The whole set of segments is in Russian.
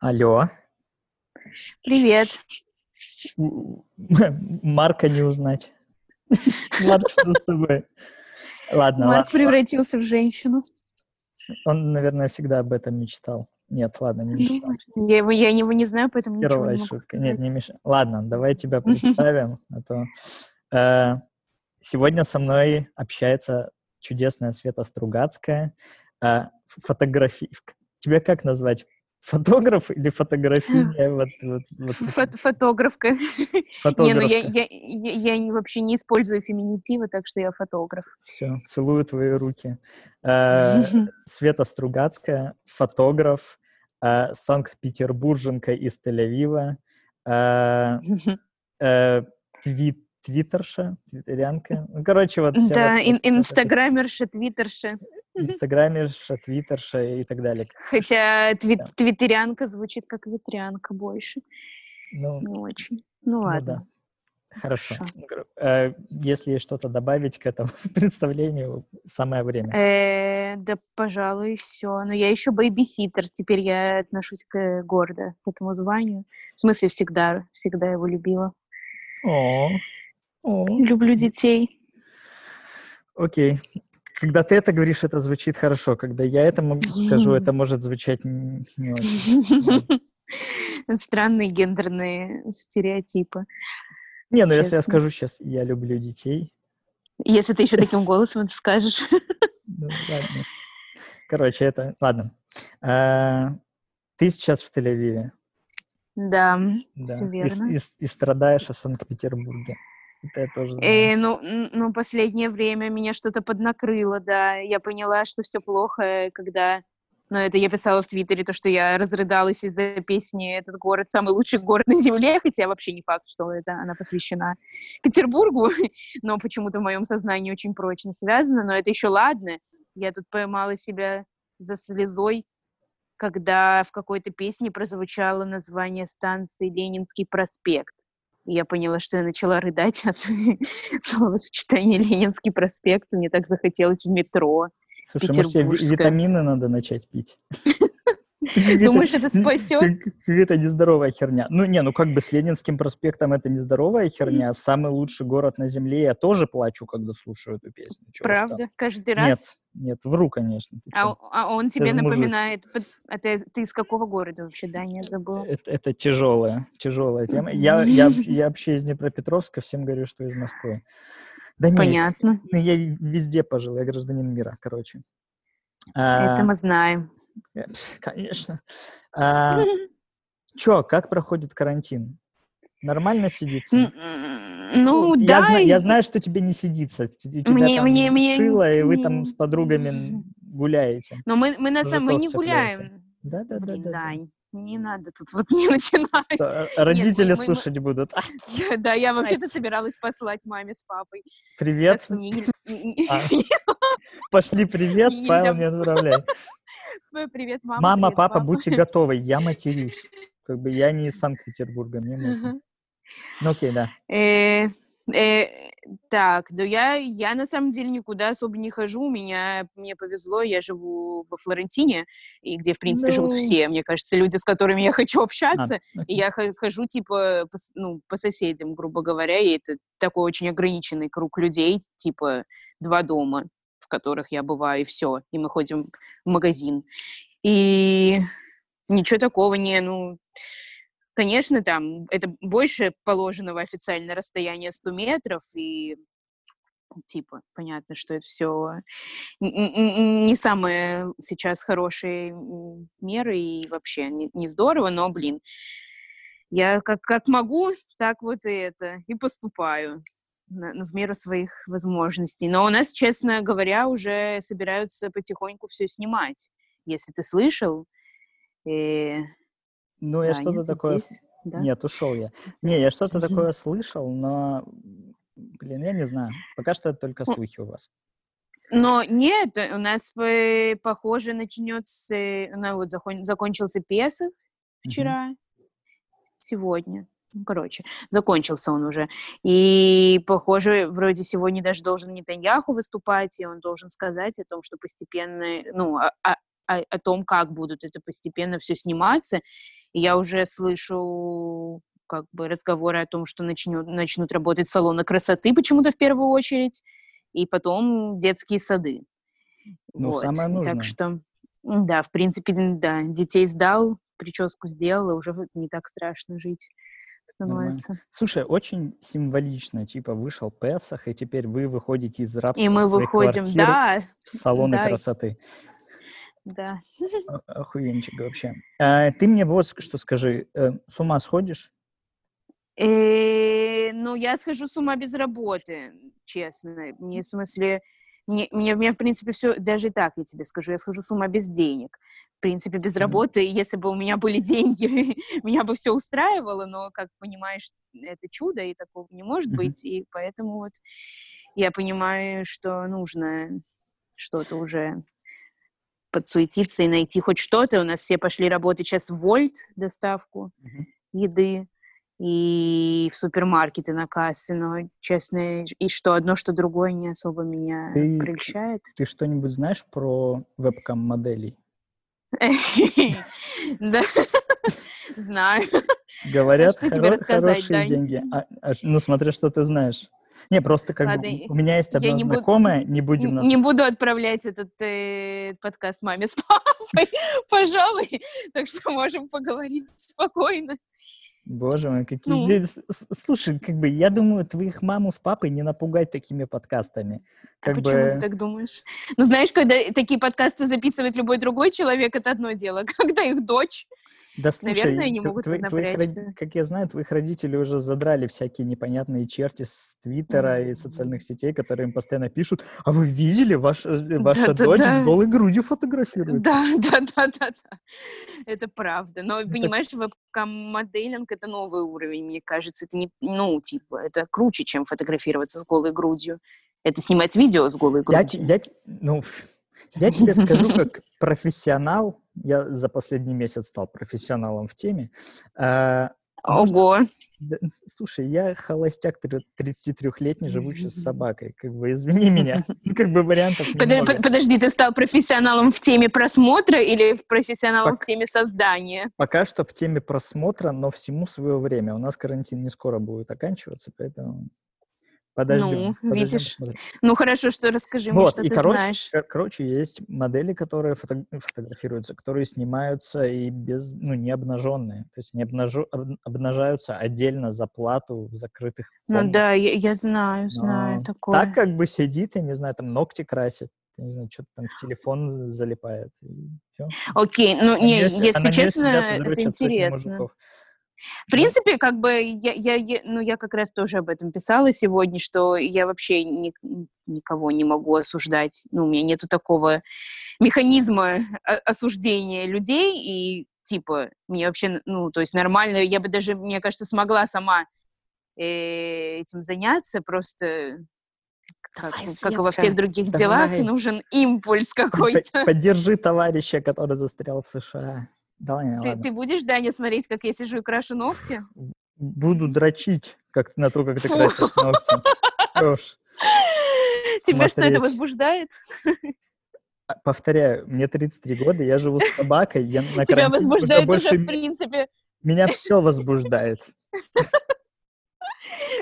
Алло. Привет. Марка не узнать. Марк, что с тобой? Ладно, Марк ладно. превратился в женщину. Он, наверное, всегда об этом мечтал. Нет, ладно, не мечтал. Я его, я его не знаю, поэтому ничего Первая не могу шутка. Нет, не мешай. Ладно, давай тебя представим. А то, э, сегодня со мной общается чудесная Света Стругацкая. Э, фотографи... Тебя как назвать? Фотограф или фотография? Вот, вот, вот с этим. Фот- фотографка. Не, ну я, Фотографка. я, я, я вообще не использую феминитивы, так что я фотограф. Все, целую твои руки. Э, Света Стругацкая, фотограф, э, Санкт-Петербурженка из Тель-Авива, э, э, тви- твиттерша, твиттерянка. Ну, короче, вот Да, вот- ин- инстаграмерша, твиттерша. Инстаграмерша, твиттерша и так далее. Хотя тви- Да. твиттерянка звучит как ветрянка больше. Ну, Не очень. Ну ну ладно. да. Хорошо. Хорошо. Э, Если что-то добавить к этому представлению, самое время. Э, да, пожалуй, все. Но я еще бейбиситер. Теперь я отношусь к гордо к этому званию. В смысле, всегда, всегда его любила. О, о. Люблю детей. Окей. Когда ты это говоришь, это звучит хорошо. Когда я это могу- скажу, это может звучать не очень. Странные гендерные стереотипы. Не, ну если я скажу сейчас, я люблю детей, Если ты еще таким голосом это скажешь. ну ладно. Короче, это... Ладно. А, Ты сейчас в Тель-Авиве, Да, да, все и, верно. и с- и страдаешь о Санкт-Петербурге. Это я тоже Э, знаю. ну, н- ну, последнее время меня что-то поднакрыло, да. Я поняла, что все плохо, когда... Ну, это я писала в Твиттере, то, что я разрыдалась из-за песни «Этот город – самый лучший город на Земле», хотя вообще не факт, что это она посвящена Петербургу, но почему-то в моем сознании очень прочно связано. Но это еще ладно. Я тут поймала себя за слезой, когда в какой-то песне прозвучало название станции «Ленинский проспект». И я поняла, что я начала рыдать от словосочетания «Ленинский проспект». Мне так захотелось в метро. Слушай, может, тебе витамины надо начать пить? Думаешь, это спасет? Какая-то нездоровая херня. Ну, не, ну как бы с Ленинским проспектом это нездоровая херня. Самый лучший город на земле. Я тоже плачу, когда слушаю эту песню. Правда? Каждый раз? Нет, нет, вру, конечно. А, а он тебе мужик. напоминает... А ты, ты из какого города вообще, да, не забыл? Это, это тяжелая, тяжелая тема. Я, я, я вообще из Днепропетровска, всем говорю, что из Москвы. Да нет, Понятно. ну, я везде пожил, я гражданин мира, короче. Это А, мы знаем. э, Конечно. А, чё, как проходит карантин? Нормально сидится? Ну, я, да. зна- и- я знаю, что тебе не сидится. Тебя Мне- там мне- мне шило, и вы там с подругами гуляете. Но мы, мы на самом мы не гуляем. Да, да, не надо тут вот не начинай. Да, а Родители мы- мы- слушать будут. А, Да, я вообще-то собиралась послать маме с папой. Привет. мне А, Пошли привет, Нельзя. файл не отправляй. Привет, мама. Мама, папа. будьте готовы, я матерюсь. Как бы я не из Санкт-Петербурга, мне можно. Ну окей, да. Э, э, Так, да я, я на самом деле никуда особо не хожу. У меня, мне повезло, я живу во Флорентине, и где, в принципе, живут Ну. все, мне кажется, люди, с которыми я хочу А, общаться. И окей. я хо- хожу, типа, по, ну, по соседям, грубо говоря, и это такой очень ограниченный круг людей, типа, два дома, в которых я бываю, и все. И мы ходим в магазин. И ничего такого не, ну, конечно, там, это больше положенного официально расстояния 100 метров, и типа, понятно, что это все не самые сейчас хорошие меры и вообще не, не здорово, но, блин, я как, как могу, так вот и это, и поступаю на- в меру своих возможностей. Но у нас, честно говоря, уже собираются потихоньку все снимать. Если ты слышал, э, Ну, я да, что-то нет, такое... здесь, да. Нет, ушел я. Не, я что-то такое слышал, но, блин, я не знаю. Пока что это только Ну, слухи у вас. Но нет, у нас, похоже, начнется, ну вот закон- закончился Песах вчера, сегодня. Ну, короче, закончился он уже. И, похоже, вроде сегодня даже должен Нетаньяху выступать, и он должен сказать о том, что постепенно, ну, о- о- о том, как будут это постепенно все сниматься. И я уже слышу как бы разговоры о том, что начнет, начнут работать салоны красоты почему-то в первую очередь, и потом детские сады. Ну, вот. самое нужное. Так что, да, в принципе, да, детей сдал, прическу сделала, уже не так страшно жить становится. Нормально. Слушай, очень символично, типа вышел Песах, и теперь вы выходите из рабства И мы выходим, да. в салоны да. красоты. Да. Охуенчик вообще. А, ты мне вот что скажи, э, с ума сходишь? Э, ну, я схожу с ума без работы, честно. Мне, в смысле, мне, мне, мне, в принципе, все, даже так я тебе скажу, я схожу с ума без денег. В принципе, без работы, если бы у меня были деньги, меня бы все устраивало, но, как понимаешь, это чудо, и такого не может быть, и поэтому вот я понимаю, что нужно что-то уже подсуетиться и найти хоть что-то. У нас все пошли работать сейчас в Вольт, доставку еды и в супермаркеты на кассы, но, честно, и что одно, что другое не особо меня ты, прельщает. Ты что-нибудь знаешь про вебкам-моделей? Да, знаю. Говорят, хорошие деньги. А, а, ну, смотря, что ты знаешь. Не, просто как Ладно, бы у меня есть одна не знакомая, буду, не будем... Не буду отправлять этот э, подкаст маме с папой, пожалуй, так что можем поговорить спокойно. Боже мой, какие... Ну. Слушай, как бы, я думаю, твоих маму с папой не напугать такими подкастами. А как а бы... почему ты так думаешь? Ну, знаешь, когда такие подкасты записывает любой другой человек, это одно дело. Когда их дочь да слушай, Наверное, они могут твои, твоих, как я знаю, твоих родителей уже задрали всякие непонятные черти с Твиттера mm-hmm. и социальных сетей, которые им постоянно пишут, а вы видели, ваш, э, ваша да, дочь да, да. с голой грудью фотографирует? Да, да, да, да, да. Это правда. Но, это... понимаешь, вебкам-моделинг — это новый уровень, мне кажется. Это не, ну, типа, это круче, чем фотографироваться с голой грудью. Это снимать видео с голой грудью. Я, я, ну, я тебе скажу, как профессионал, я за последний месяц стал профессионалом в теме. А, Ого! Слушай, я холостяк 33-летний, живущий с собакой. Как бы, извини меня. Как бы вариантов Под, Подожди, ты стал профессионалом в теме просмотра или профессионалом Пок... в теме создания? Пока что в теме просмотра, но всему свое время. У нас карантин не скоро будет оканчиваться, поэтому... Подождем. Ну, подождем, видишь. Подождем. Ну, хорошо, что расскажи вот, мне, что и ты короче, знаешь. Короче, есть модели, которые фото фотографируются, которые снимаются и без, ну, не обнаженные. То есть они обнажу обнажаются отдельно за плату в закрытых комнатах. Ну да, я, я знаю, знаю Но такое. Так как бы сидит, я не знаю, там ногти красит, я не знаю, что-то там в телефон залипает. Окей, ну, не, если, если честно, это интересно. В принципе, как бы я, я, я, ну, я как раз тоже об этом писала сегодня, что я вообще ни, никого не могу осуждать. Ну, у меня нету такого механизма осуждения людей, и типа, мне вообще, ну, то есть нормально, я бы даже, мне кажется, смогла сама э, этим заняться, просто как, Давай, как и во всех других Давай. делах, нужен импульс какой-то. Поддержи товарища, который застрял в США. Да, не, ты, ты будешь, Даня, смотреть, как я сижу и крашу ногти? Буду дрочить как на то, как ты красишь ногти. Хорош. Тебя что, это возбуждает? А, повторяю, мне 33 года, я живу с собакой, я на Тебя возбуждает уже, больше... в принципе. Меня все возбуждает.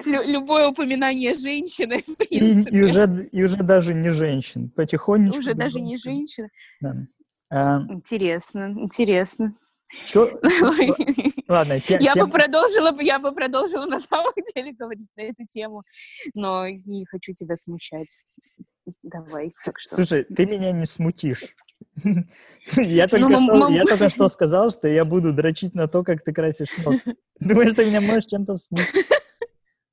Любое упоминание женщины, и, и, уже, и уже даже не женщин, потихонечку. Уже даже не женщина. Да. А... Интересно, интересно. Что? Ладно, тем, я тем... бы продолжила, я бы продолжила на самом деле говорить на эту тему, но не хочу тебя смущать. Давай, так что. Слушай, ты меня не смутишь. Я только, ну, что, я только что сказал, что я буду дрочить на то, как ты красишь ногти. Думаешь, ты меня можешь чем-то смутить?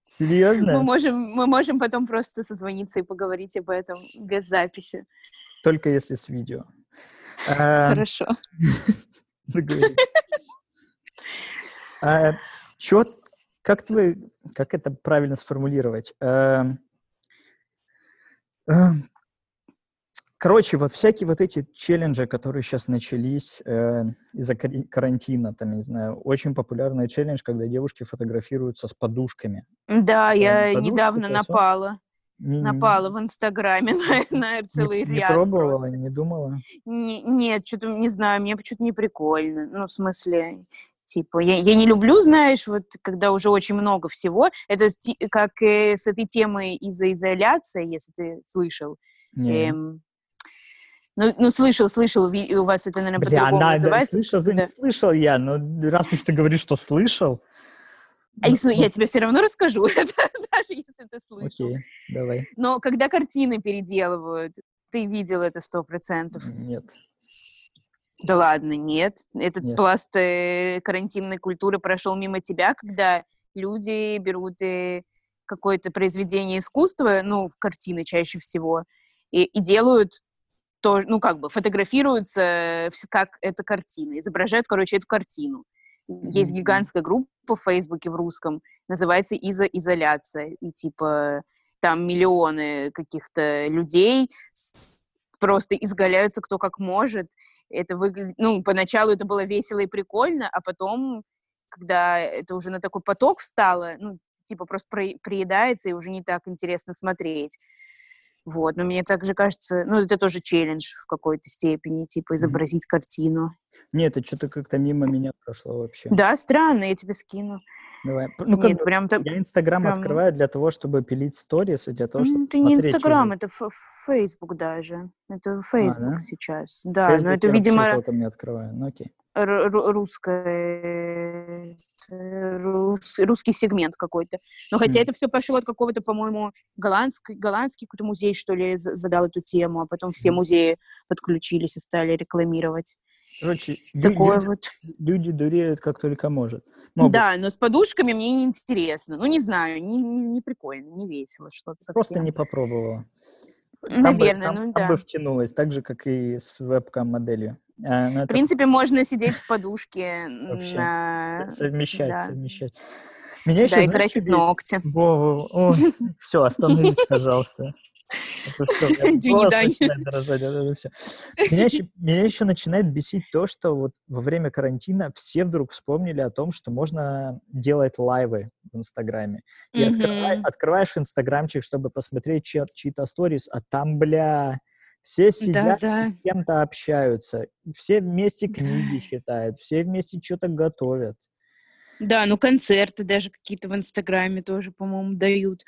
Серьезно? Мы можем, мы можем потом просто созвониться и поговорить об этом без записи. Только если с видео. Хорошо. А, Чё, как твой, как это правильно сформулировать? Эм, эм, короче, вот всякие вот эти челленджи, которые сейчас начались э, из-за карантина, там, не знаю, очень популярный челлендж, когда девушки фотографируются с подушками. Да, я недавно напала. Не, напала в Инстаграме на, на целый не, ряд. Не пробовала, просто. не думала? Не, нет, что-то не знаю, мне почему-то не прикольно. Ну, в смысле, Типа, я, я не люблю, знаешь, вот когда уже очень много всего. Это как э, с этой темой из-за изоляции, если ты слышал. Эм, ну, ну, слышал, слышал, у вас это, наверное, по-другому да, называется. Да, слышал, да. не слышал я, но раз уж ты говоришь, что слышал... А если, ну, я тебе все равно расскажу, даже если ты слышал. Окей, давай. Но когда картины переделывают, ты видел это сто процентов? Нет. Да ладно, нет. Этот нет. пласт э, карантинной культуры прошел мимо тебя, когда люди берут э, какое-то произведение искусства, ну, картины чаще всего, и, и делают то, ну, как бы фотографируются как эта картина, изображают, короче, эту картину. Есть гигантская группа в Фейсбуке в русском, называется «Изо изоляция», и типа там миллионы каких-то людей просто изгаляются кто как может. Это выглядит, ну, поначалу это было весело и прикольно, а потом, когда это уже на такой поток встало, ну, типа просто приедается и уже не так интересно смотреть. Вот, но мне также кажется, ну, это тоже челлендж в какой-то степени, типа изобразить mm-hmm. картину. Нет, это что-то как-то мимо меня прошло вообще. Да, странно, я тебе скину. Давай. Ну, как Нет, бы, прям так, я Инстаграм прям... открываю для того, чтобы пилить сторис, и для того, чтобы Это не Инстаграм, это Фейсбук даже. Это Фейсбук а, да? сейчас. Да, Facebook но это, видимо... Я не открываю, ну окей. Русская рус, русский сегмент какой-то. Но хотя mm. это все пошло от какого-то, по-моему, голландский, голландский какой-то музей, что ли, задал эту тему, а потом все музеи подключились и стали рекламировать. Короче, Такое люди, вот. люди дуреют как только может. Могут. Да, но с подушками мне не интересно. Ну, не знаю, не, не, не прикольно, не весело что-то совсем. Просто не попробовала. Там Наверное, бы, там, ну там да. бы втянулась, так же, как и с вебкам-моделью. А, ну, в принципе, можно сидеть в подушке. Вообще. На... Совмещать, да. совмещать. Меня еще, да, и красить ногти. Во, во, все, остановись, пожалуйста. Это все, Извини, да. начинает дрожать, это все. Меня еще, меня еще начинает бесить то, что вот во время карантина все вдруг вспомнили о том, что можно делать лайвы в Инстаграме. И mm-hmm. открывай, открываешь Инстаграмчик, чтобы посмотреть чьи- чьи-то сторис, а там, бля, все сидят да, да. с кем-то общаются, все вместе книги читают, все вместе что-то готовят. Да, ну концерты даже какие-то в Инстаграме тоже, по-моему, дают.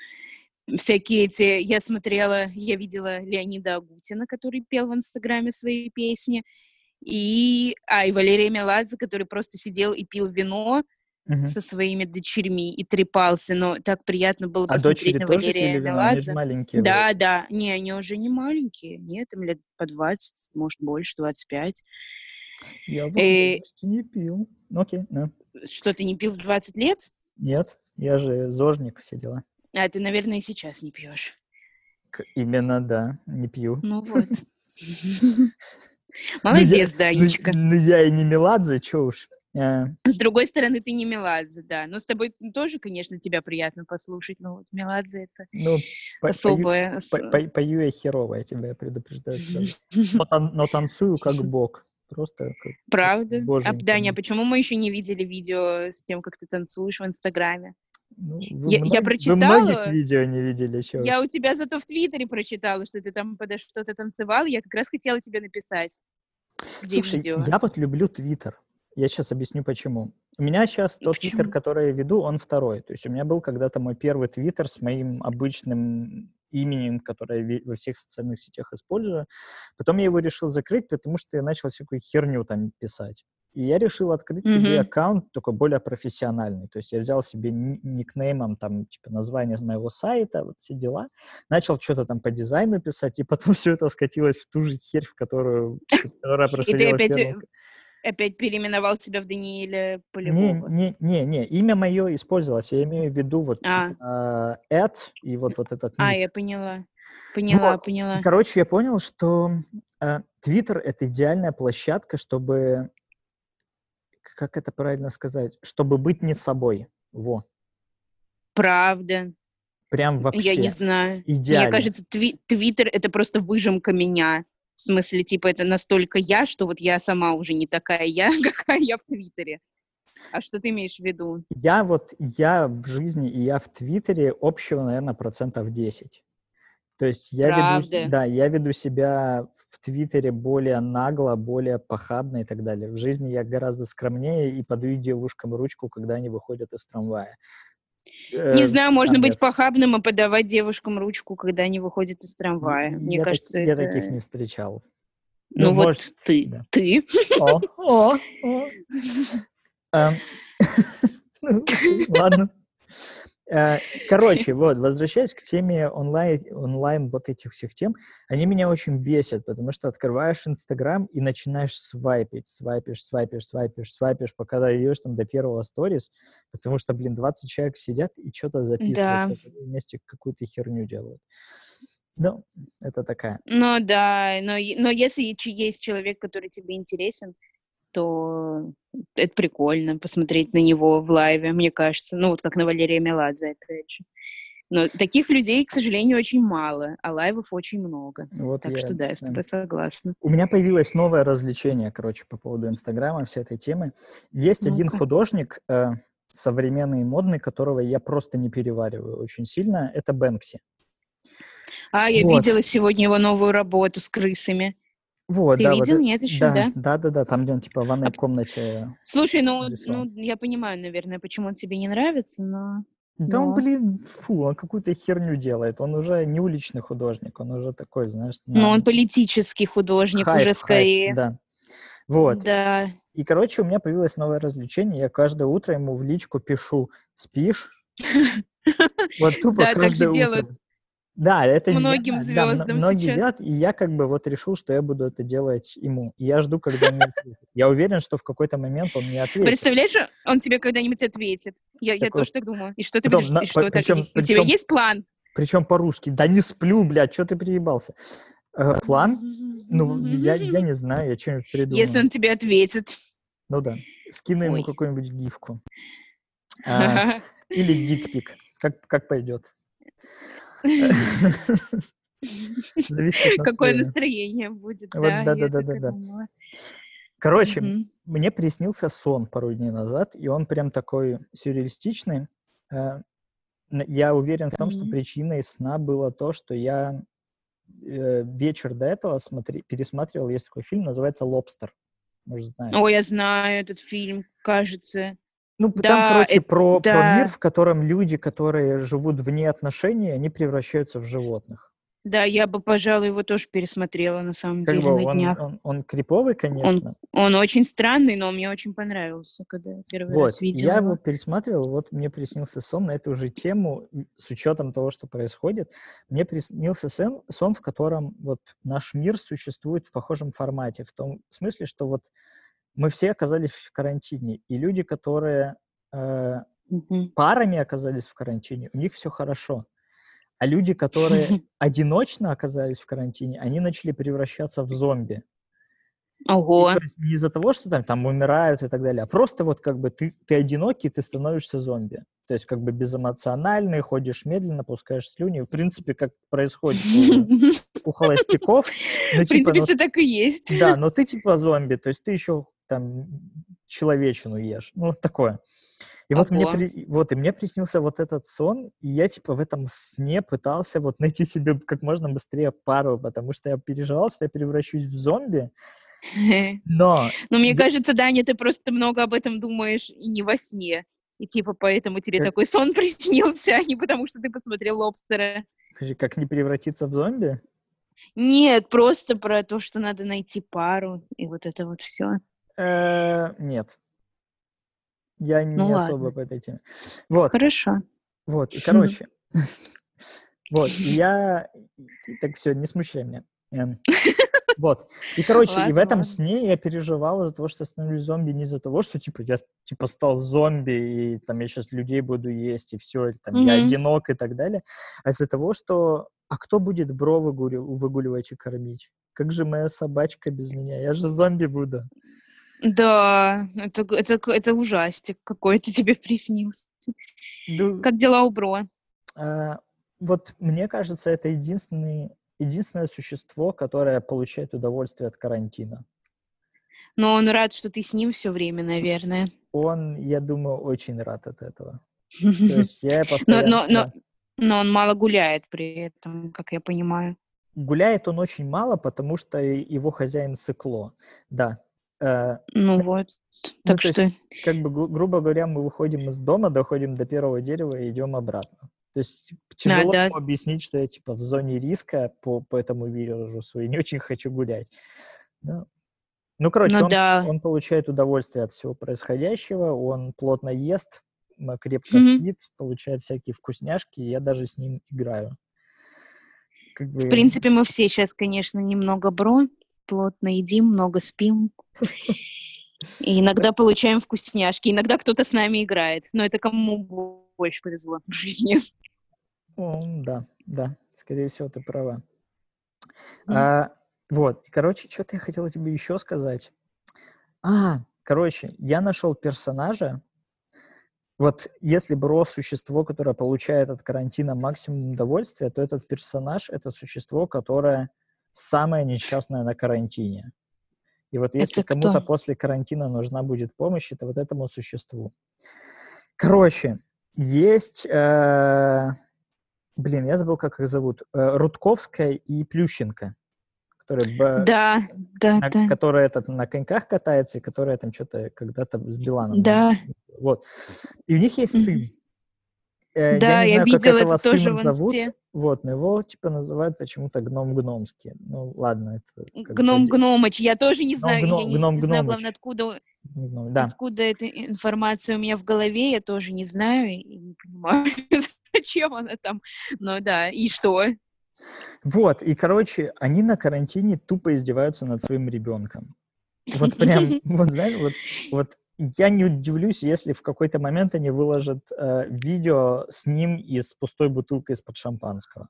Всякие эти... Я смотрела, я видела Леонида Агутина, который пел в Инстаграме свои песни. И... А, и Валерия Меладзе, который просто сидел и пил вино, угу. со своими дочерьми и трепался, но так приятно было а посмотреть на Валерия Меладзе. маленькие? Да, вроде. да. Не, они уже не маленькие. Нет, им лет по 20, может, больше, 25. Я в и... не пил. Ну, окей, да. Что, ты не пил в 20 лет? Нет, я же зожник, все дела. А ты, наверное, и сейчас не пьешь. Именно, да, не пью. Ну вот. Молодец, Данечка. Ну я и не Меладзе, что уж. С другой стороны, ты не Меладзе, да. Но с тобой тоже, конечно, тебя приятно послушать, но вот Меладзе это ну, особое. Пою, по, пою я херово, я тебя предупреждаю Но, но танцую как бог. Просто как Правда? А, Даня, а почему мы еще не видели видео с тем, как ты танцуешь в Инстаграме? Ну, я, много, я прочитала. Вы многих видео не видели еще. Я у тебя зато в Твиттере прочитала, что ты там подо что-то танцевал. Я как раз хотела тебе написать. Где Слушай, видео? я вот люблю Твиттер. Я сейчас объясню, почему. У меня сейчас тот твиттер, который я веду, он второй. То есть у меня был когда-то мой первый твиттер с моим обычным именем, которое я во всех социальных сетях использую. Потом я его решил закрыть, потому что я начал всякую херню там писать. И я решил открыть mm-hmm. себе аккаунт такой более профессиональный. То есть я взял себе никнеймом там типа название моего сайта, вот все дела. Начал что-то там по дизайну писать, и потом все это скатилось в ту же херь, в которую, которая. И ты опять опять переименовал себя в Даниэля Полевого. Не, не, не, не, имя мое использовалось, я имею в виду вот а. типа, Эд и вот, вот этот А, я поняла. Поняла, вот. поняла. Короче, я понял, что Твиттер э, — это идеальная площадка, чтобы, как это правильно сказать, чтобы быть не собой. Во. Правда. Прям вообще. Я не знаю. Идеально. Мне кажется, Твиттер — это просто выжимка меня. В смысле, типа, это настолько я, что вот я сама уже не такая я, какая я в Твиттере. А что ты имеешь в виду? Я вот, я в жизни и я в Твиттере общего, наверное, процентов 10. То есть я Правда? веду, да, я веду себя в Твиттере более нагло, более похабно и так далее. В жизни я гораздо скромнее и подаю девушкам ручку, когда они выходят из трамвая. Не Э, знаю, можно там быть нет. похабным и подавать девушкам ручку, когда они выходят из трамвая. Мне я так- кажется, я это... таких не встречал. Ну, Ну, вот может, ты, да. ты. О, о, о. Эм, ну, Ладно. Э, Короче, вот, возвращаясь к теме онлайн, онлайн вот этих всех тем, они меня очень бесят, потому что открываешь Инстаграм и начинаешь свайпить, свайпишь, свайпишь, свайпишь, свайпишь, пока дойдешь там до первого сторис, потому что, блин, 20 человек сидят и что-то записывают, Да. вместе какую-то херню делают. Ну, это такая. Ну да, но, но если есть человек, который тебе интересен, то это прикольно посмотреть на него в лайве, мне кажется. Ну вот как на Валерия Меладзе, опять же. Но таких людей, к сожалению, очень мало, а лайвов очень много. Вот Так я, что да, я с тобой согласна. У меня появилось новое развлечение, короче, по поводу Инстаграма, всей этой темы. Есть один Ну-ка. художник, э, современный и модный, которого я просто не перевариваю очень сильно. Это Бэнкси. А, я Вот. видела сегодня его новую работу с крысами. Вот, Ты да, вот видел? это- Нет еще, да, да? да, да, да, там, где он, типа, в ванной А- комнате. Слушай, ну, Рисовал. ну, я понимаю, наверное, почему он тебе не нравится, но... Да он, Но. блин, фу, он какую-то херню делает. Он уже не уличный художник, он уже такой, знаешь... Но на- он политический художник хайп, уже хайп, скорее. да. Вот. Да. И, короче, у меня появилось новое развлечение. Я каждое утро ему в личку пишу «Спишь?» Вот тупо каждое утро. Да, это я- многим да, м- звездам многие сейчас. делают, и я как бы вот решил, что я буду это делать ему. И я жду, когда он мне. Я уверен, что в какой-то момент он мне ответит. Представляешь, он тебе когда-нибудь ответит. Я, я тоже так думаю. И что ты будешь... и что причем- У тебя есть план? Причем по-русски. Да не сплю, блядь, что ты приебался? Э, план? Ну, я, я не знаю, я что-нибудь придумаю. Если он тебе ответит. Ну да. Скину ему какую-нибудь гифку. А, или дикпик. Как, как пойдет. Какое настроение будет, да, думала. Короче, мне приснился сон пару дней назад, и он прям такой сюрреалистичный. Э, Я уверен в том, что причиной сна было то, что я э, вечер до этого смотри, пересматривал, есть такой фильм, называется «Лобстер». Может, знаешь. Ой, я знаю этот фильм, кажется. Ну, да, там, короче, это- про, про да. мир, в котором люди, которые живут вне отношений, они превращаются в животных. Да, я бы, пожалуй, его тоже пересмотрела на самом Как деле бы на он, днях. он, он криповый, конечно. Он очень странный, но мне очень понравился, когда я первый Вот, раз видела я его. пересматривал, вот мне приснился сон на эту же тему, с учетом того, что происходит. Мне приснился сон, сон, в котором вот наш мир существует в похожем формате, в том смысле, что вот мы все оказались в карантине, и люди, которые э, парами оказались в карантине, у них все хорошо. А люди, которые одиночно оказались в карантине, они начали превращаться в зомби. И Ого. то есть не из-за того, что там, там умирают и так далее, а просто вот как бы ты, ты одинокий, ты становишься зомби. То есть как бы безэмоциональный, ходишь медленно, пускаешь слюни. В принципе, как происходит у, у холостяков. Ну, В типа, принципе, ну, все так и есть. да, но ты типа зомби, то есть ты еще там человечину ешь. Ну, вот такое. И вот мне, при- вот, и мне приснился вот этот сон, и я типа в этом сне пытался вот найти себе как можно быстрее пару, потому что я переживал, что я превращусь в зомби, но Но мне Я- кажется, Даня, ты просто много об этом думаешь и не во сне. И типа поэтому тебе Как- такой сон приснился, а не потому что ты посмотрел «Лобстера». Как не превратиться в зомби? Нет, просто про то, что надо найти пару, и вот это вот все. Э, нет. Я не Ну особо ладно. по этой теме. Вот, Хорошо. вот, и короче. Вот, и я... и Так, все, не смущай меня. Эм, Вот. И, короче, и в Ладно, этом ладно. сне я переживал из-за того, что становлюсь зомби, не из-за того, что, типа, я, типа, стал зомби, и, там, я сейчас людей буду есть, и все, там, я Мгм. одинок и так далее, а из-за того, что... А кто будет бро выгули- выгуливать и кормить? Как же моя собачка без меня? Я же зомби буду. Да, это, это, это ужастик какой-то тебе приснился. Ну, Как дела у Бро? А, вот мне кажется, это единственный, единственное существо, которое получает удовольствие от карантина. Но он рад, что ты с ним все время, наверное. Он, я думаю, очень рад от этого. То есть я Но, постоянно... но, но, да. но он мало гуляет при этом, как я понимаю. гуляет он очень мало, потому что его хозяин сыкло. Да. Э, ну вот. Ну, так что... Есть, как бы, гру- грубо говоря, мы выходим из дома, доходим до первого дерева и идем обратно. То есть тяжело а, да. объяснить, что я типа в зоне риска по, по этому вирусу и не очень хочу гулять. Ну, ну короче, ну, он, да. он получает удовольствие от всего происходящего, он плотно ест, крепко mm-hmm. спит, получает всякие вкусняшки, и я даже с ним играю. Как бы... В принципе, мы все сейчас, конечно, немного бро, плотно едим, много спим. И иногда получаем вкусняшки, иногда кто-то с нами играет. Но это кому больше повезло в жизни. О, да, да, скорее всего, ты права. Mm. А, вот, короче, что-то я хотела тебе еще сказать. А, короче, я нашел персонажа. Вот если Бро существо, которое получает от карантина максимум удовольствия, то этот персонаж — это существо, которое самое несчастное на карантине. И вот если кому-то после карантина нужна будет помощь, это вот этому существу. Короче, есть... Э, блин, я забыл, как их зовут. Э, Рудковская и Плющенко. Которые, да, да, на, да. Которая этот, на коньках катается, и которая там что-то когда-то с Биланом. Да. Вот. И у них есть сын. Э, да, я, не знаю, я видела это тоже в зовут, вот, но его типа называют почему-то гном гномский. Ну ладно, это гном гномыч. Я тоже не знаю, гном, я не, гном, не знаю, главное, откуда гном, да. откуда эта информация у меня в голове, я тоже не знаю и не понимаю, зачем она там. Но да, и что? Вот, и, короче, они на карантине тупо издеваются над своим ребенком. Вот прям, вот знаешь, вот, вот я не удивлюсь, если в какой-то момент они выложат э, видео с ним и с пустой бутылкой из-под шампанского.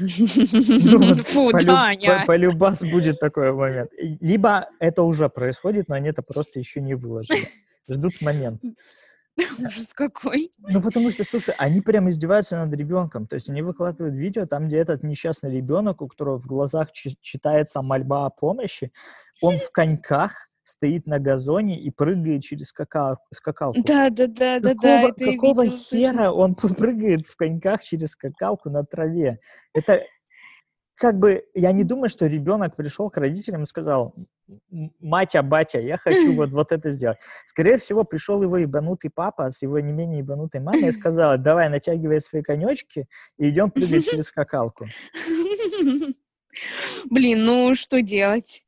Ну, Фу, Таня! Полюбас будет такой момент. Либо это уже происходит, но они это просто еще не выложили. Ждут момент. Ужас какой. Ну, потому что, слушай, они прям издеваются над ребенком. То есть они выкладывают видео там, где этот несчастный ребенок, у которого в глазах читается мольба о помощи, он в коньках, стоит на газоне и прыгает через скакал, скакалку. Да, да, да, да, да. Какого хера он прыгает в коньках через скакалку на траве? Это как бы, я не думаю, что ребенок пришел к родителям и сказал, матя, батя, я хочу вот, вот это сделать. Скорее всего, пришел его ебанутый папа с его не менее ебанутой мамой и сказал, давай, натягивай свои конечки и идем прыгать через скакалку. Блин, ну что делать?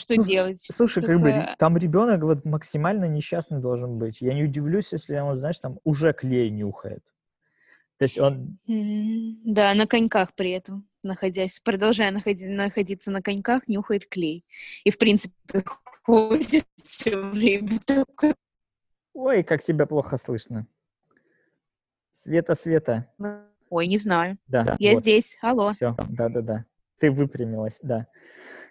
Что ну, делать. Слушай, как бы там ребенок вот максимально несчастный должен быть. Я не удивлюсь, если он, знаешь, там уже клей нюхает. То есть он... Да, на коньках при этом, находясь, продолжая находи, находиться на коньках, нюхает клей. И, в принципе, ходит все время такой... Ой, как тебя плохо слышно. Света, Света. Ой, не знаю. Да. Я вот. здесь. Алло. Все, да-да-да. Ты выпрямилась, да.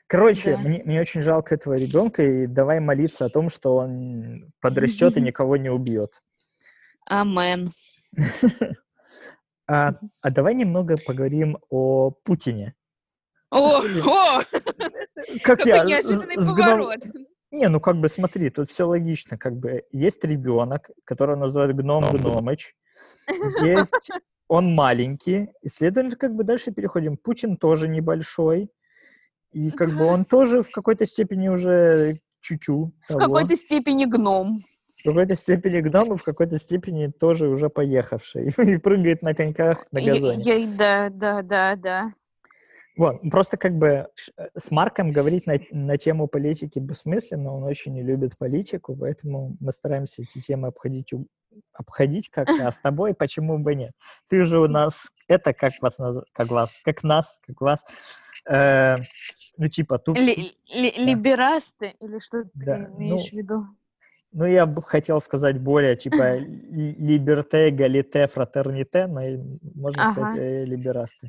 Короче, да. мне, мне очень жалко этого ребенка, и давай молиться о том, что он подрастет и никого не убьет. Амен. А, а давай немного поговорим о Путине. О, о! Как Какой я, неожиданный поворот. Не, ну как бы смотри, тут все логично. Как бы есть ребенок, которого называют гном Гномыч. Есть он маленький. И следовательно, как бы дальше переходим. Путин тоже небольшой. И как бы он тоже в какой-то степени уже чуть-чуть. В какой-то степени гном. В какой-то степени гном и в какой-то степени тоже уже поехавший. И прыгает на коньках на газоне. Я, я, да, да, да, да. Вот, просто как бы э, с Марком говорить на, на тему политики бессмысленно, он очень не любит политику, поэтому мы стараемся эти темы обходить, обходить как-то, а с тобой почему бы нет? Ты же у нас, это как вас, как вас, как нас, как вас, э, ну, типа, тут... Ли, ли, да. Либерасты или что да. ты имеешь ну, в виду? Ну, я бы хотел сказать более, типа, либерте, галите, фратерните, но можно ага. сказать э, либерасты.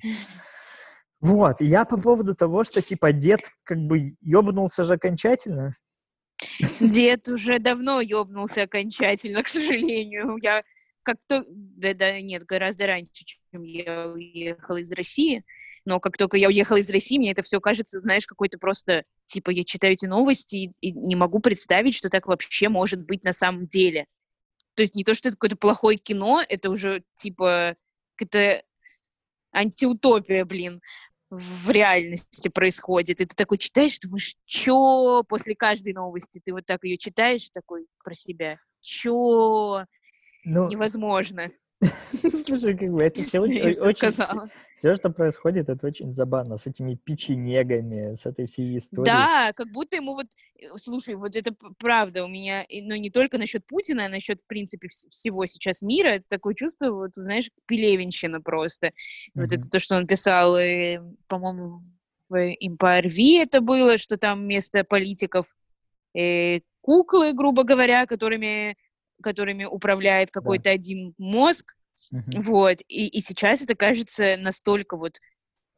Вот, я по поводу того, что, типа, дед как бы ёбнулся же окончательно. Дед уже давно ёбнулся окончательно, к сожалению. Я как-то... Да-да, нет, гораздо раньше, чем я уехала из России. Но как только я уехала из России, мне это все кажется, знаешь, какой-то просто, типа, я читаю эти новости и, и не могу представить, что так вообще может быть на самом деле. То есть не то, что это какое-то плохое кино, это уже, типа, это антиутопия, блин. в реальности происходит. И ты такой читаешь, думаешь, чё после каждой новости? Ты вот так ее читаешь такой про себя. Чё? Ну, Невозможно. Слушай, как бы это все очень, очень все, что происходит, это очень забавно с этими печенегами, с этой всей историей. Да, как будто ему вот, э, слушай, вот это правда у меня, но не только насчет Путина, а насчет, в принципе, всего сейчас мира, такое чувство, вот, знаешь, пелевинщина просто. Mm-hmm. Вот это то, что он писал, э, по-моему, в Empire V это было, что там вместо политиков э, куклы, грубо говоря, которыми которыми управляет какой-то да. один мозг, uh-huh. вот, и, и сейчас это кажется настолько вот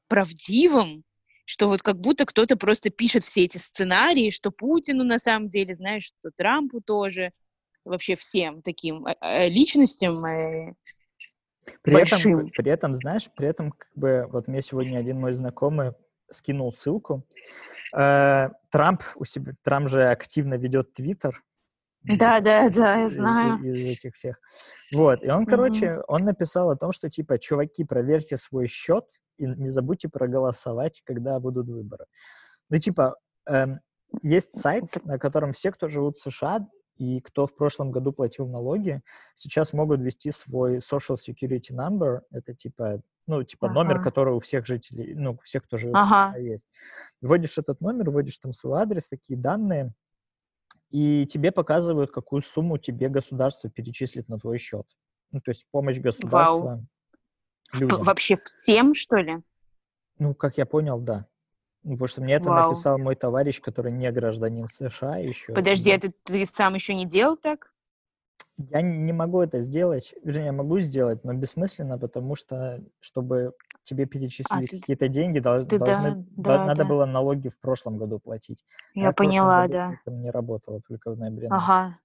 правдивым, что вот как будто кто-то просто пишет все эти сценарии, что Путину на самом деле, знаешь, что Трампу тоже, вообще всем таким э, э, личностям э, при большим. этом, при этом, знаешь, при этом как бы вот мне сегодня один мой знакомый скинул ссылку. Э, Трамп у себя, Трамп же активно ведет Твиттер, да, да, да, я знаю. Из, из этих всех. Вот, и он, короче, mm-hmm. он написал о том, что, типа, чуваки, проверьте свой счет и не забудьте проголосовать, когда будут выборы. Ну, типа, эм, есть сайт, на котором все, кто живут в США, и кто в прошлом году платил налоги, сейчас могут ввести свой social security number, это типа, ну, типа ага. номер, который у всех жителей, ну, у всех, кто живет ага. в США, есть. Вводишь этот номер, вводишь там свой адрес, такие данные, и тебе показывают, какую сумму тебе государство перечислит на твой счет. Ну, то есть помощь государства Вау. людям. Вообще всем, что ли? Ну, как я понял, да. Ну, потому что мне это Вау. написал мой товарищ, который не гражданин США еще. Подожди, да. это ты сам еще не делал так? Я не могу это сделать, вернее, я могу сделать, но бессмысленно, потому что, чтобы тебе перечислили а, какие-то деньги, дол- ты, должны, да, да, надо да. было налоги в прошлом году платить. Я а поняла, да. Это не работало только в ноябре. Ага.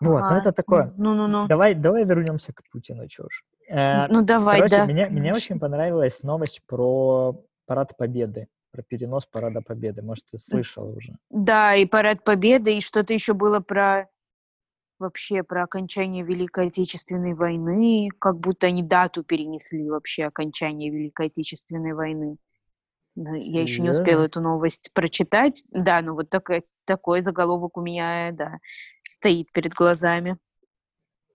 Вот, ага. ну это такое. Ну, ну, ну. Давай, давай вернемся к Путину, чушь. Э, ну, давай, короче, да. Мне, мне очень понравилась новость про Парад Победы про перенос Парада Победы. Может, ты слышала уже? Да, и Парад Победы, и что-то еще было про вообще про окончание Великой Отечественной войны, как будто они дату перенесли вообще окончание Великой Отечественной войны. Я еще не успела эту новость прочитать. Да, ну вот такой, такой заголовок у меня, да, стоит перед глазами.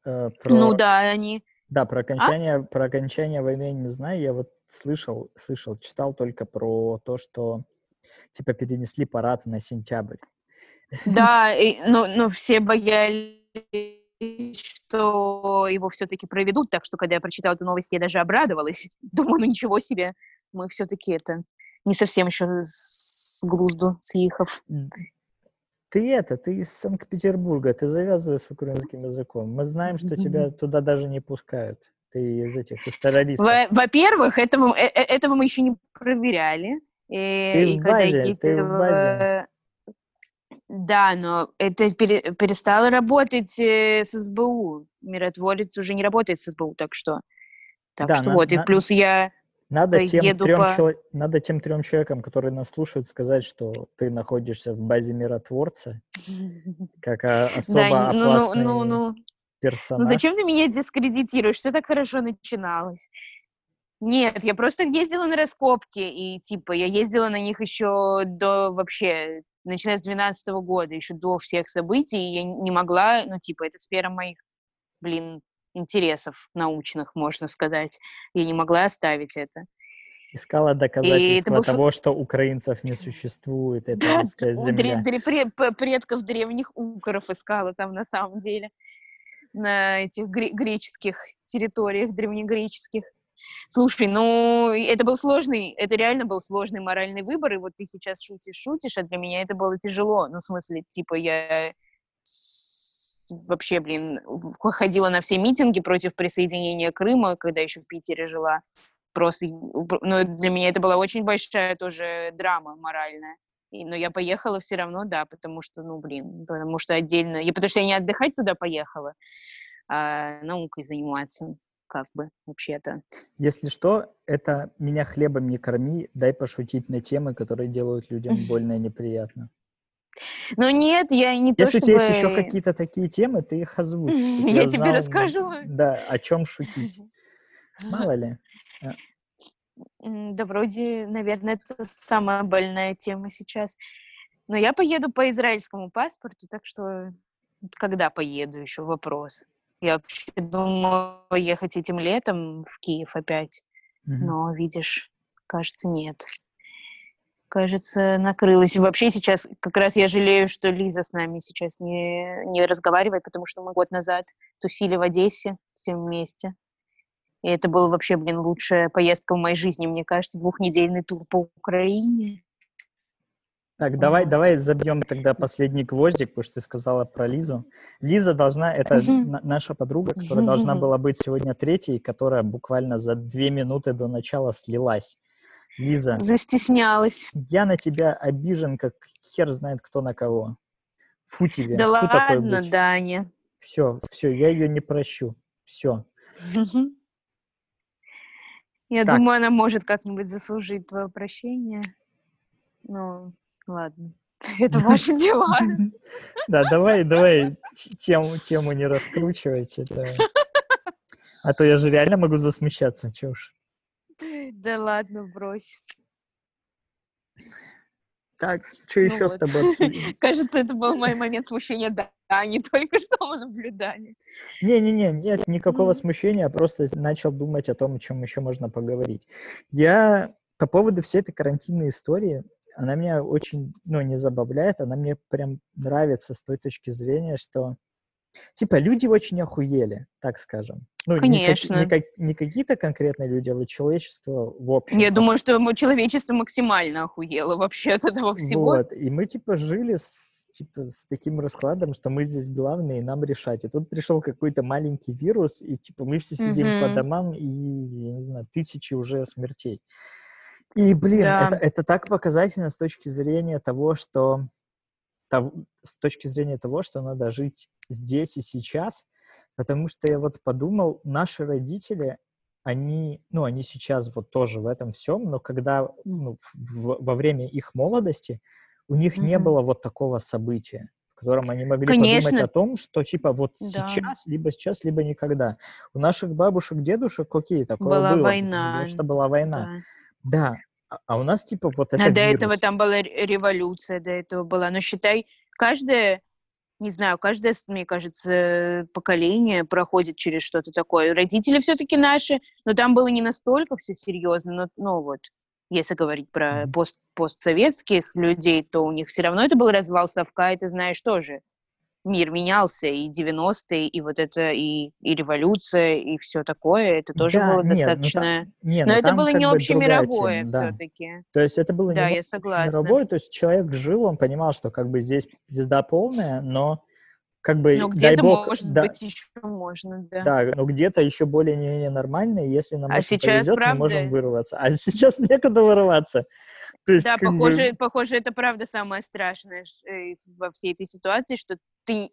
Э, про... Ну да, они... Да, про а? окончание, а? про окончание войны я не знаю. Я вот слышал, слышал, читал только про то, что типа перенесли парад на сентябрь. Да, и, но, но все боялись что его все-таки проведут, так что, когда я прочитала эту новость, я даже обрадовалась. Думаю, ну ничего себе, мы все-таки это не совсем еще с глузду съехав. Ты это, ты из Санкт-Петербурга, ты завязываешь с украинским языком. Мы знаем, что тебя туда даже не пускают. Ты из этих, из террористов. Во-первых, этого, э, э, этого мы еще не проверяли. И, ты и в базе, ты в базе. Да, но это пере, перестало работать э, с СБУ. Миротворец уже не работает с СБУ, так что... Так да, что на, вот, на, и плюс я надо тем, трем по... чело... надо тем трем человекам, которые нас слушают, сказать, что ты находишься в базе миротворца, как особо ну, ну, опасный ну, ну, персонаж. Ну зачем ты меня дискредитируешь? Все так хорошо начиналось. Нет, я просто ездила на раскопки, и типа я ездила на них еще до вообще начиная с 2012 года, еще до всех событий, я не могла, ну, типа, это сфера моих, блин, интересов научных, можно сказать. Я не могла оставить это. Искала доказательства был... того, что украинцев не существует, это да, земля. Дре- дре- предков древних укров искала там на самом деле, на этих гре- греческих территориях, древнегреческих. Слушай, ну, это был сложный, это реально был сложный моральный выбор, и вот ты сейчас шутишь, шутишь, а для меня это было тяжело. Ну, в смысле, типа, я вообще, блин, ходила на все митинги против присоединения Крыма, когда еще в Питере жила. Просто, ну, для меня это была очень большая тоже драма моральная. И, но я поехала все равно, да, потому что, ну, блин, потому что отдельно, я, потому что я не отдыхать туда поехала, а наукой заниматься как бы вообще-то. Если что, это меня хлебом не корми, дай пошутить на темы, которые делают людям больно и неприятно. Ну нет, я не то, Если чтобы... у тебя есть еще какие-то такие темы, ты их озвучь. Я, тебе расскажу. Да, о чем шутить. Мало ли. Да вроде, наверное, это самая больная тема сейчас. Но я поеду по израильскому паспорту, так что когда поеду, еще вопрос. Я вообще думала ехать этим летом в Киев опять, mm-hmm. но, видишь, кажется, нет. Кажется, накрылась. И вообще сейчас как раз я жалею, что Лиза с нами сейчас не, не разговаривает, потому что мы год назад тусили в Одессе все вместе. И это была вообще, блин, лучшая поездка в моей жизни, мне кажется, двухнедельный тур по Украине. Так, давай, давай забьем тогда последний гвоздик, потому что ты сказала про Лизу. Лиза должна, это наша подруга, которая должна была быть сегодня третьей, которая буквально за две минуты до начала слилась. Лиза. Застеснялась. Я на тебя обижен, как хер знает кто на кого. Фу тебе. Да Фу ладно, Даня. Все, все, я ее не прощу. Все. Я так. думаю, она может как-нибудь заслужить твое прощение. Ну, ладно. Это ваши дела. Да, давай, давай тему, тему не раскручивать. Это... А то я же реально могу засмущаться, чё уж. Да ладно, брось. Так, что еще ну с тобой Кажется, это был мой момент смущения, да, а не только что мы наблюдали. Не-не-не, нет никакого смущения, просто начал думать о том, о чем еще можно поговорить. Я по поводу всей этой карантинной истории, она меня очень, ну, не забавляет, она мне прям нравится с той точки зрения, что Типа люди очень охуели, так скажем. Ну, Конечно. Не, как, не, не какие-то конкретные люди, а вот человечество в общем. Я думаю, что человечество максимально охуело вообще от этого всего. Вот, и мы типа жили с, типа, с таким раскладом, что мы здесь главные, и нам решать. И тут пришел какой-то маленький вирус, и типа мы все сидим mm-hmm. по домам, и, я не знаю, тысячи уже смертей. И, блин, да. это, это так показательно с точки зрения того, что того, с точки зрения того, что надо жить здесь и сейчас, потому что я вот подумал, наши родители, они, ну, они сейчас вот тоже в этом всем, но когда, ну, в, во время их молодости у них mm-hmm. не было вот такого события, в котором они могли Конечно. подумать о том, что типа вот да. сейчас, либо сейчас, либо никогда. У наших бабушек, дедушек, окей, такое была было. война. Потому что была война. Да. Да. А, а у нас типа вот это А до вирус. этого там была революция, до этого была. Но считай, каждое, не знаю, каждое, мне кажется, поколение проходит через что-то такое. Родители все-таки наши, но там было не настолько все серьезно, но, ну вот, если говорить про пост, постсоветских людей, то у них все равно это был развал совка, и ты знаешь тоже мир менялся, и 90-е, и вот это, и, и революция, и все такое, это тоже да, было нет, достаточно... Ну, там, нет, но ну, это было не общемировое да. все-таки. То есть это было да, не я согласна. мировое, то есть человек жил, он понимал, что как бы здесь пизда полная, но как бы, ну, где-то, бог, может да, быть, еще можно, да. Да, но где-то еще более-менее нормально, если нам а сейчас, повезет, правда... мы можем вырваться. А сейчас некуда вырываться. То есть, да, похоже, бы... похоже, это правда самое страшное э, во всей этой ситуации, что ты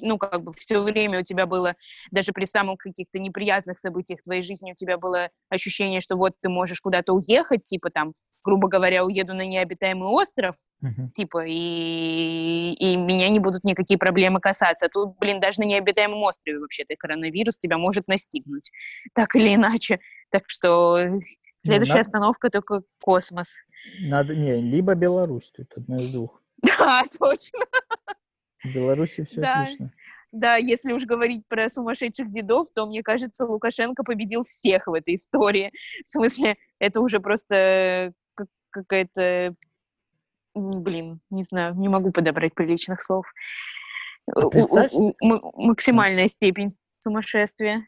ну, как бы все время у тебя было, даже при самых каких-то неприятных событиях в твоей жизни, у тебя было ощущение, что вот ты можешь куда-то уехать, типа там, грубо говоря, уеду на необитаемый остров, uh-huh. типа, и, и меня не будут никакие проблемы касаться. Тут, блин, даже на необитаемом острове вообще-то коронавирус тебя может настигнуть, так или иначе. Так что следующая ну, остановка только космос. Надо, не, либо Беларусь, тут одно из двух. Да, точно. В Беларуси все да. отлично. Да, если уж говорить про сумасшедших дедов, то, мне кажется, Лукашенко победил всех в этой истории. В смысле, это уже просто какая-то... Блин, не знаю, не могу подобрать приличных слов. А представь... Максимальная степень сумасшествия.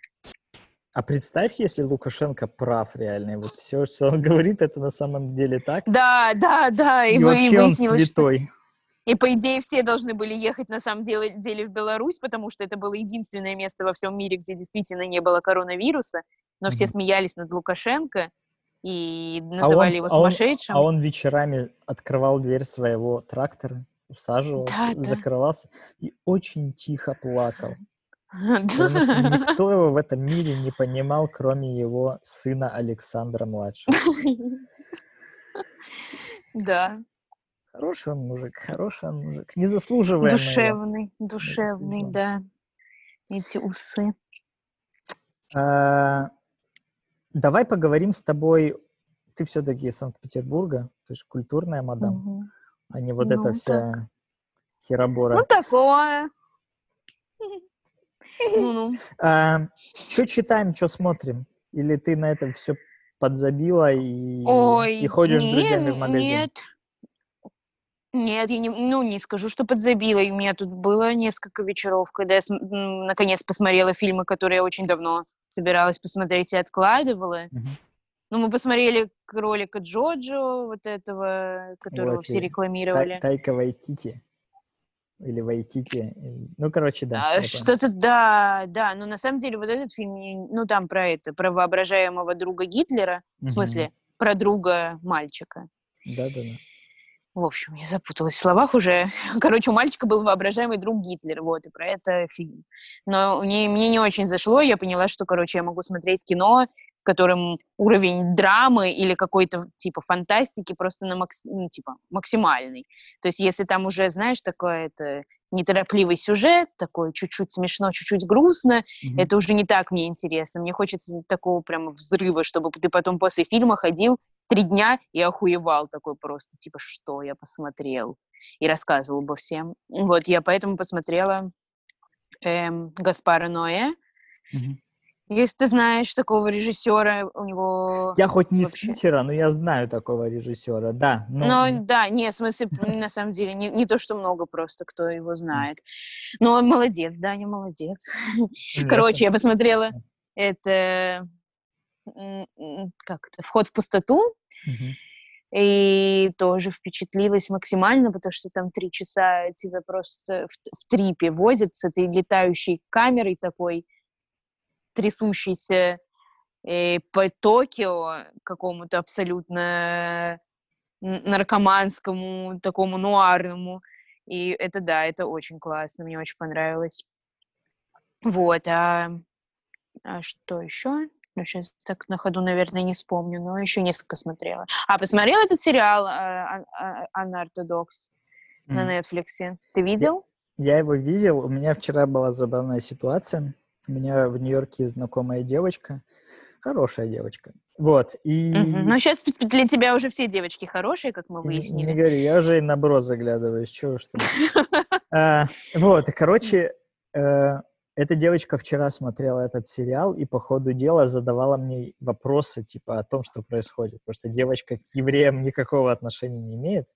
А представь, если Лукашенко прав реально, вот все, что он говорит, это на самом деле так. Да, да, да. И, и вообще он святой. Что... И, по идее, все должны были ехать, на самом деле, деле в Беларусь, потому что это было единственное место во всем мире, где действительно не было коронавируса, но mm-hmm. все смеялись над Лукашенко и называли а он, его сумасшедшим. А он, а он вечерами открывал дверь своего трактора, усаживался, да, да. закрывался и очень тихо плакал. Потому что никто его в этом мире не понимал, кроме его сына Александра-младшего. Да. Хороший он мужик, хороший он мужик. Не заслуживаем Душевный, душевный, да. Эти усы. А, давай поговорим с тобой. Ты все-таки из Санкт-Петербурга, ты же культурная мадам, Мгм. а не вот Ну, эта так. вся херобора. Ну, такое. Ну-ну. что читаем, что смотрим? Или ты на это все подзабила и, Ой, и ходишь с друзьями в магазин? Нет. Нет, я не, ну, не скажу, что подзабила. И У меня тут было несколько вечеров, когда я см- наконец посмотрела фильмы, которые я очень давно собиралась посмотреть и откладывала. Мгм. Ну, мы посмотрели кролика Джоджо, вот этого, которого Вот все рекламировали. Тай- Тайка Вайтити. Или Вайтити. Ну, короче, да. А. Что-то, да, да, но на самом деле вот этот фильм, ну, там про это, про воображаемого друга Гитлера, в Мгм. смысле, про друга мальчика. Да-да-да. В общем, я запуталась в словах уже. Короче, у мальчика был воображаемый друг Гитлер, вот, и про это фильм. Но мне, мне не очень зашло, я поняла, что, короче, я могу смотреть кино, в котором уровень драмы или какой-то, типа, фантастики просто на макс... ну, типа, максимальный. То есть если там уже, знаешь, такой это неторопливый сюжет, такой чуть-чуть смешно, чуть-чуть грустно, Мгм. это уже не так мне интересно. Мне хочется такого прямо взрыва, чтобы ты потом после фильма ходил три дня и охуевал такой просто, типа, что я посмотрел? И рассказывал бы всем. Вот, я поэтому посмотрела эм, Гаспара Ноэ. Мгм. Если ты знаешь такого режиссера, у него... Я хоть не из вообще. Питера, но я знаю такого режиссера, да. Ну, Ну, да, не, в смысле, на самом деле, не, не то, что много просто, кто его знает. Но он молодец, Даня молодец. ясно. Короче, я посмотрела это... Как это? «Вход в пустоту». И тоже впечатлилась максимально, потому что там три часа тебя просто в, в трипе возят с этой летающей камерой такой, трясущейся э, по Токио какому-то абсолютно наркоманскому, такому нуарному. И это да, это очень классно, мне очень понравилось. Вот, а, а что еще? Ну, сейчас так на ходу, наверное, не вспомню, но еще несколько смотрела. А, посмотрела этот сериал а, а, а, «Unorthodox» на. Netflix? Ты видел? Я его видел. У меня вчера была забавная ситуация. У меня в Нью-Йорке знакомая девочка. Хорошая девочка. Вот. И... Мгм. Ну, сейчас для тебя уже все девочки хорошие, как мы Не- Не выяснили. говори, я уже и на бро заглядываюсь, чего что. А, Вот, короче, э, эта девочка вчера смотрела этот сериал и по ходу дела задавала мне вопросы, типа, о том, что происходит. Потому что девочка к евреям никакого отношения не имеет.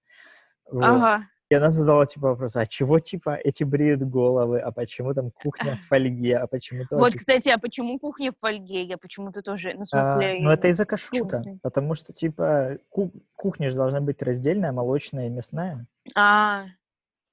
Вот. Ага. И она задала, типа, вопрос, а чего, типа, эти бреют головы, а почему там кухня в фольге, а почему то... Вот, кстати, а почему кухня в фольге? Я почему-то тоже, ну, в смысле... ну, это из-за кашрута, потому что, типа, ку- кухня же должна быть раздельная, молочная и мясная. А,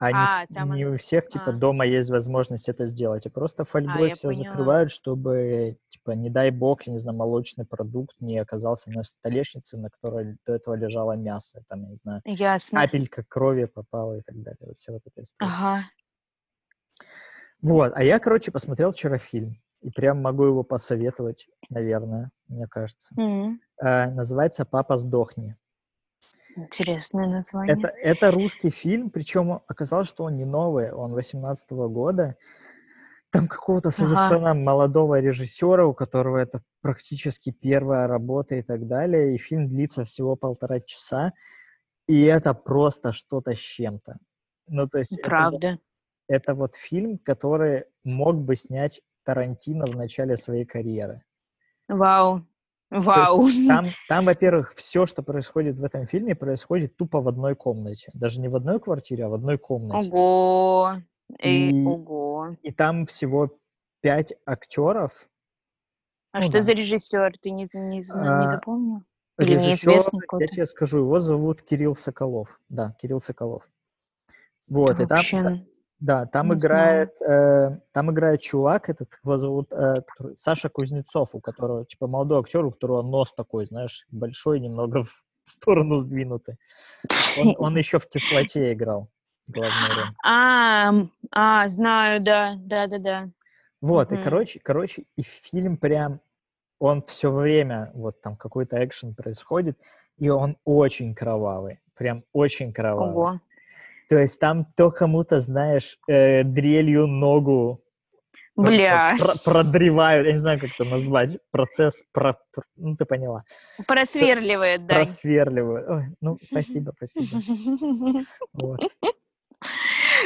А, не, А, там не у всех, типа, а. дома есть возможность это сделать. И просто фольгой я все поняла. закрывают, чтобы, типа, не дай бог, я не знаю, молочный продукт не оказался на столешнице, на которой до этого лежало мясо. Там, я не знаю, ясно. капелька крови попала и так далее. Вот вся вот эта история. Ага. Вот, а я, короче, посмотрел вчера фильм. И прям могу его посоветовать, наверное, мне кажется. М, Э, называется «Папа, сдохни». Интересное название. Это, это русский фильм, причем оказалось, что он не новый, он 18 года. Там какого-то совершенно молодого режиссера, у которого это практически первая работа и так далее. И фильм длится всего полтора часа. И это просто что-то с чем-то. Ну, то есть это Правда. это вот фильм, который мог бы снять Тарантино в начале своей карьеры. Вау. Вау. Там, там, во-первых, все, что происходит в этом фильме, происходит тупо в одной комнате. Даже не в одной квартире, а в одной комнате. Ого. Эй, И- ого. И там всего пять актеров. А ну что да. за режиссер? Ты не, не, не А, запомнил? Или Режиссер, неизвестный я тебе скажу, его зовут Кирилл Соколов. Да, Кирилл Соколов. Вот, и там, Вообще, та- да, там играет, э, там играет чувак, этот его зовут э, Саша Кузнецов, у которого, типа, молодой актер, у которого нос такой, знаешь, большой, немного в сторону сдвинутый. Он, он еще в кислоте играл. А, а, знаю, да, да, да, да. Вот, и короче, короче, и фильм прям, он все время, вот там какой-то экшен происходит, и он очень кровавый, прям очень кровавый. Ого. То есть там то кому-то, знаешь, э, дрелью ногу Бля. Про- про- продревают, я не знаю, как это назвать, процесс, про, про- ну ты поняла, Просверливает, да. просверливают. Ой, ну, спасибо, спасибо. Вот.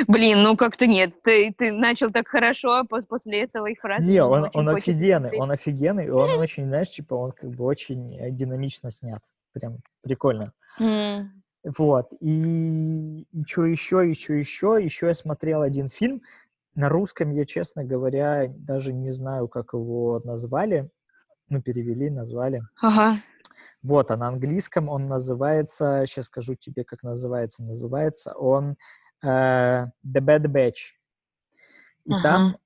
Блин, ну как-то нет. Ты, ты начал так хорошо, а пос- после этого и фразы Не, он, он офигенный, смотреть. он офигенный, и он очень, знаешь, типа, он как бы очень э, динамично снят. Прям прикольно. М. Вот. И, и что еще, еще, еще, еще я смотрел один фильм. На русском я, честно говоря, даже не знаю, как его назвали. Ну, перевели, назвали. Ага. Вот, а на английском он называется, сейчас скажу тебе, как называется. Называется он э, The Bad Batch. И Ага. там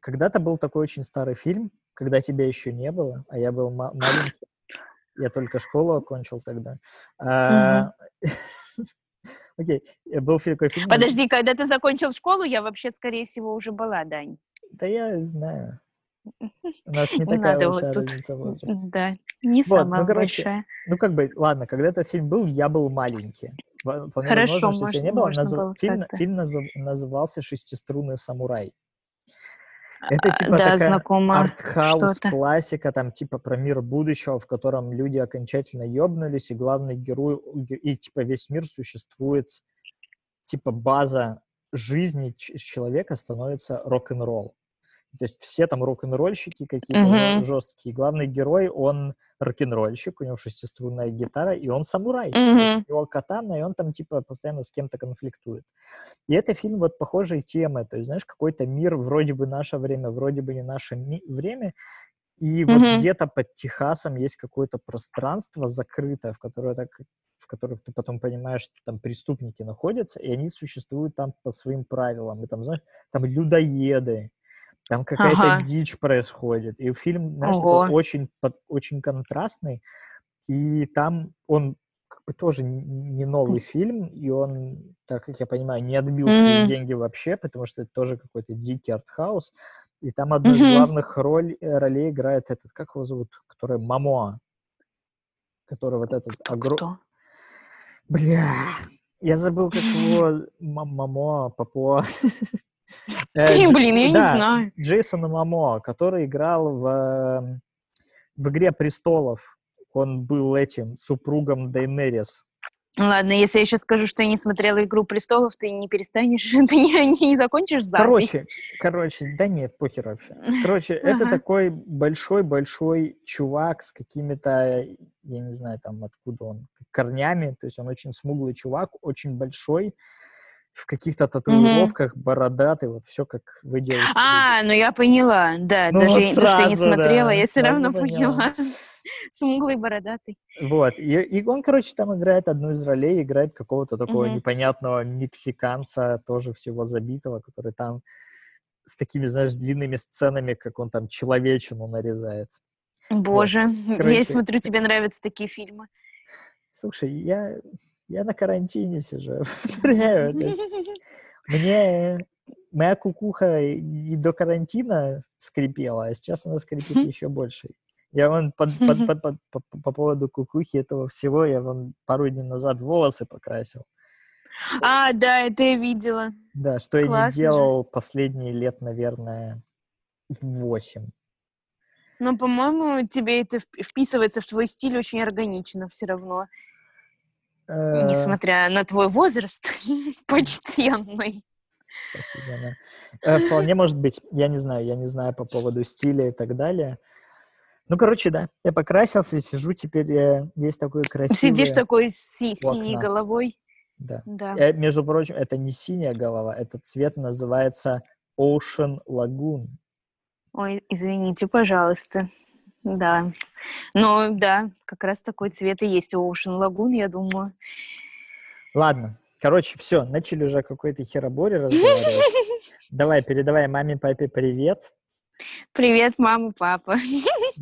когда-то был такой очень старый фильм, когда тебя еще не было, а я был ма- маленький. Я только школу окончил тогда. А, Окей, э, был такой фильм. наз- Подожди, когда ты закончил школу, я вообще, скорее всего, уже была, Дань. Да я знаю. У нас не такая надо вот большая тут- разница в возрасте. Да, не Вот, самая ну, короче, большая. Ну, как бы, ладно, когда этот фильм был, я был маленький. Вполне Хорошо, возможно, что тебя можно- не было. Назыв- было Фильм, фильм назыв- назывался «Шестиструнный самурай». Это А, типа да, такая артхаус классика, там типа про мир будущего, в котором люди окончательно ёбнулись, и главный герой, ге- и типа весь мир существует, типа база жизни человека становится рок-н-ролл. То есть все там рок-н-ролльщики какие-то Мгм. жесткие. Главный герой, он рок-н-ролльщик, у него шестиструнная гитара, и он самурай. Есть у него катана, и он там типа постоянно с кем-то конфликтует. И это фильм вот похожей темы. То есть, знаешь, какой-то мир вроде бы наше время, вроде бы не наше ми- время, и вот Мгм. где-то под Техасом есть какое-то пространство закрытое, в которое так в которых ты потом понимаешь, что там преступники находятся, и они существуют там по своим правилам. И там, знаешь, там людоеды, там какая-то Ага. дичь происходит. И фильм, знаешь, такой очень, очень контрастный. И там он как бы тоже не новый фильм, и он, так как я понимаю, не отбил свои Мгм. деньги вообще, потому что это тоже какой-то дикий артхаус. И там одну из Мгм. главных роль, э, ролей играет этот, как его зовут, который Мамоа, который вот этот огромный... Кто? Бля, я забыл, как его Ма- Мамо, Папо. Э, Блин, Дж- блин, я не да, знаю. Джейсон Мамо, который играл в, эм, в «Игре престолов». Он был этим супругом Дейнерис. Ладно, если я еще скажу, что я не смотрела «Игру престолов», ты не перестанешь, ты не, не, не закончишь запись. Короче, короче, да нет, похер вообще. Короче, это такой большой-большой чувак с какими-то, я не знаю, там откуда он, корнями. То есть он очень смуглый чувак, очень большой, в каких-то татуировках, бородатый, вот все как вы делаете. А, ну я поняла, да, Ну даже вот я- то, что я не сразу, смотрела, да, я все сразу равно поняла. поняла. Смуглый бородатый. Вот, и, и он, короче, там играет одну из ролей, играет какого-то такого Мгм. непонятного мексиканца, тоже всего забитого, который там с такими, знаешь, длинными сценами, как он там человечину нарезает. Боже, я Короче. смотрю, тебе нравятся такие фильмы. Слушай, я, я на карантине сижу, повторяю, мне моя кукуха и до карантина скрипела, а сейчас она скрипит еще больше. Я вон под- под- под- под- по, по поводу кукухи этого всего, я вон пару дней назад волосы покрасил. А, да, это я видела. Да, что я не Классно же. делал последние лет, наверное, восемь. Но, по-моему, тебе это вп- вписывается в твой стиль очень органично все равно, несмотря на твой возраст почтенный. Спасибо, да. Э, Вполне может быть. Я не знаю, я не знаю по поводу стиля и так далее. Ну, короче, да, я покрасился, сижу теперь, э, есть такой красивый... Сидишь такой си- синей головой. Да. Да. Э, Между прочим, это не синяя голова, этот цвет называется Ocean Lagoon. Ой, извините, пожалуйста. Да. Ну, да, как раз такой цвет и есть у Ocean Lagoon, я думаю. Ладно, короче, все, начали уже какой-то хероборе разговаривать. Давай, передавай маме, папе привет, Привет, мама, папа.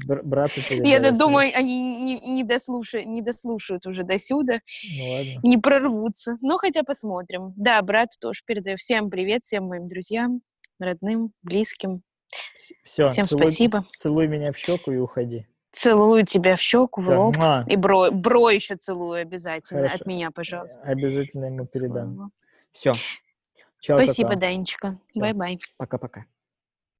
бр- брату. Я думаю, они не, не, дослушают, не дослушают уже до сюда, Ну ладно. не прорвутся. Ну, хотя посмотрим. Да, брат тоже передаю. Всем привет, всем моим друзьям, родным, близким. Все, Всем целуй, спасибо. целуй меня в щеку и уходи. Целую тебя в щеку, в Да, лоб. муа. И бро, бро еще целую обязательно. Хорошо. От меня, пожалуйста. Обязательно ему передам. Своего. Все. Чао, Спасибо. Данечка. Bye-bye. Пока-пока.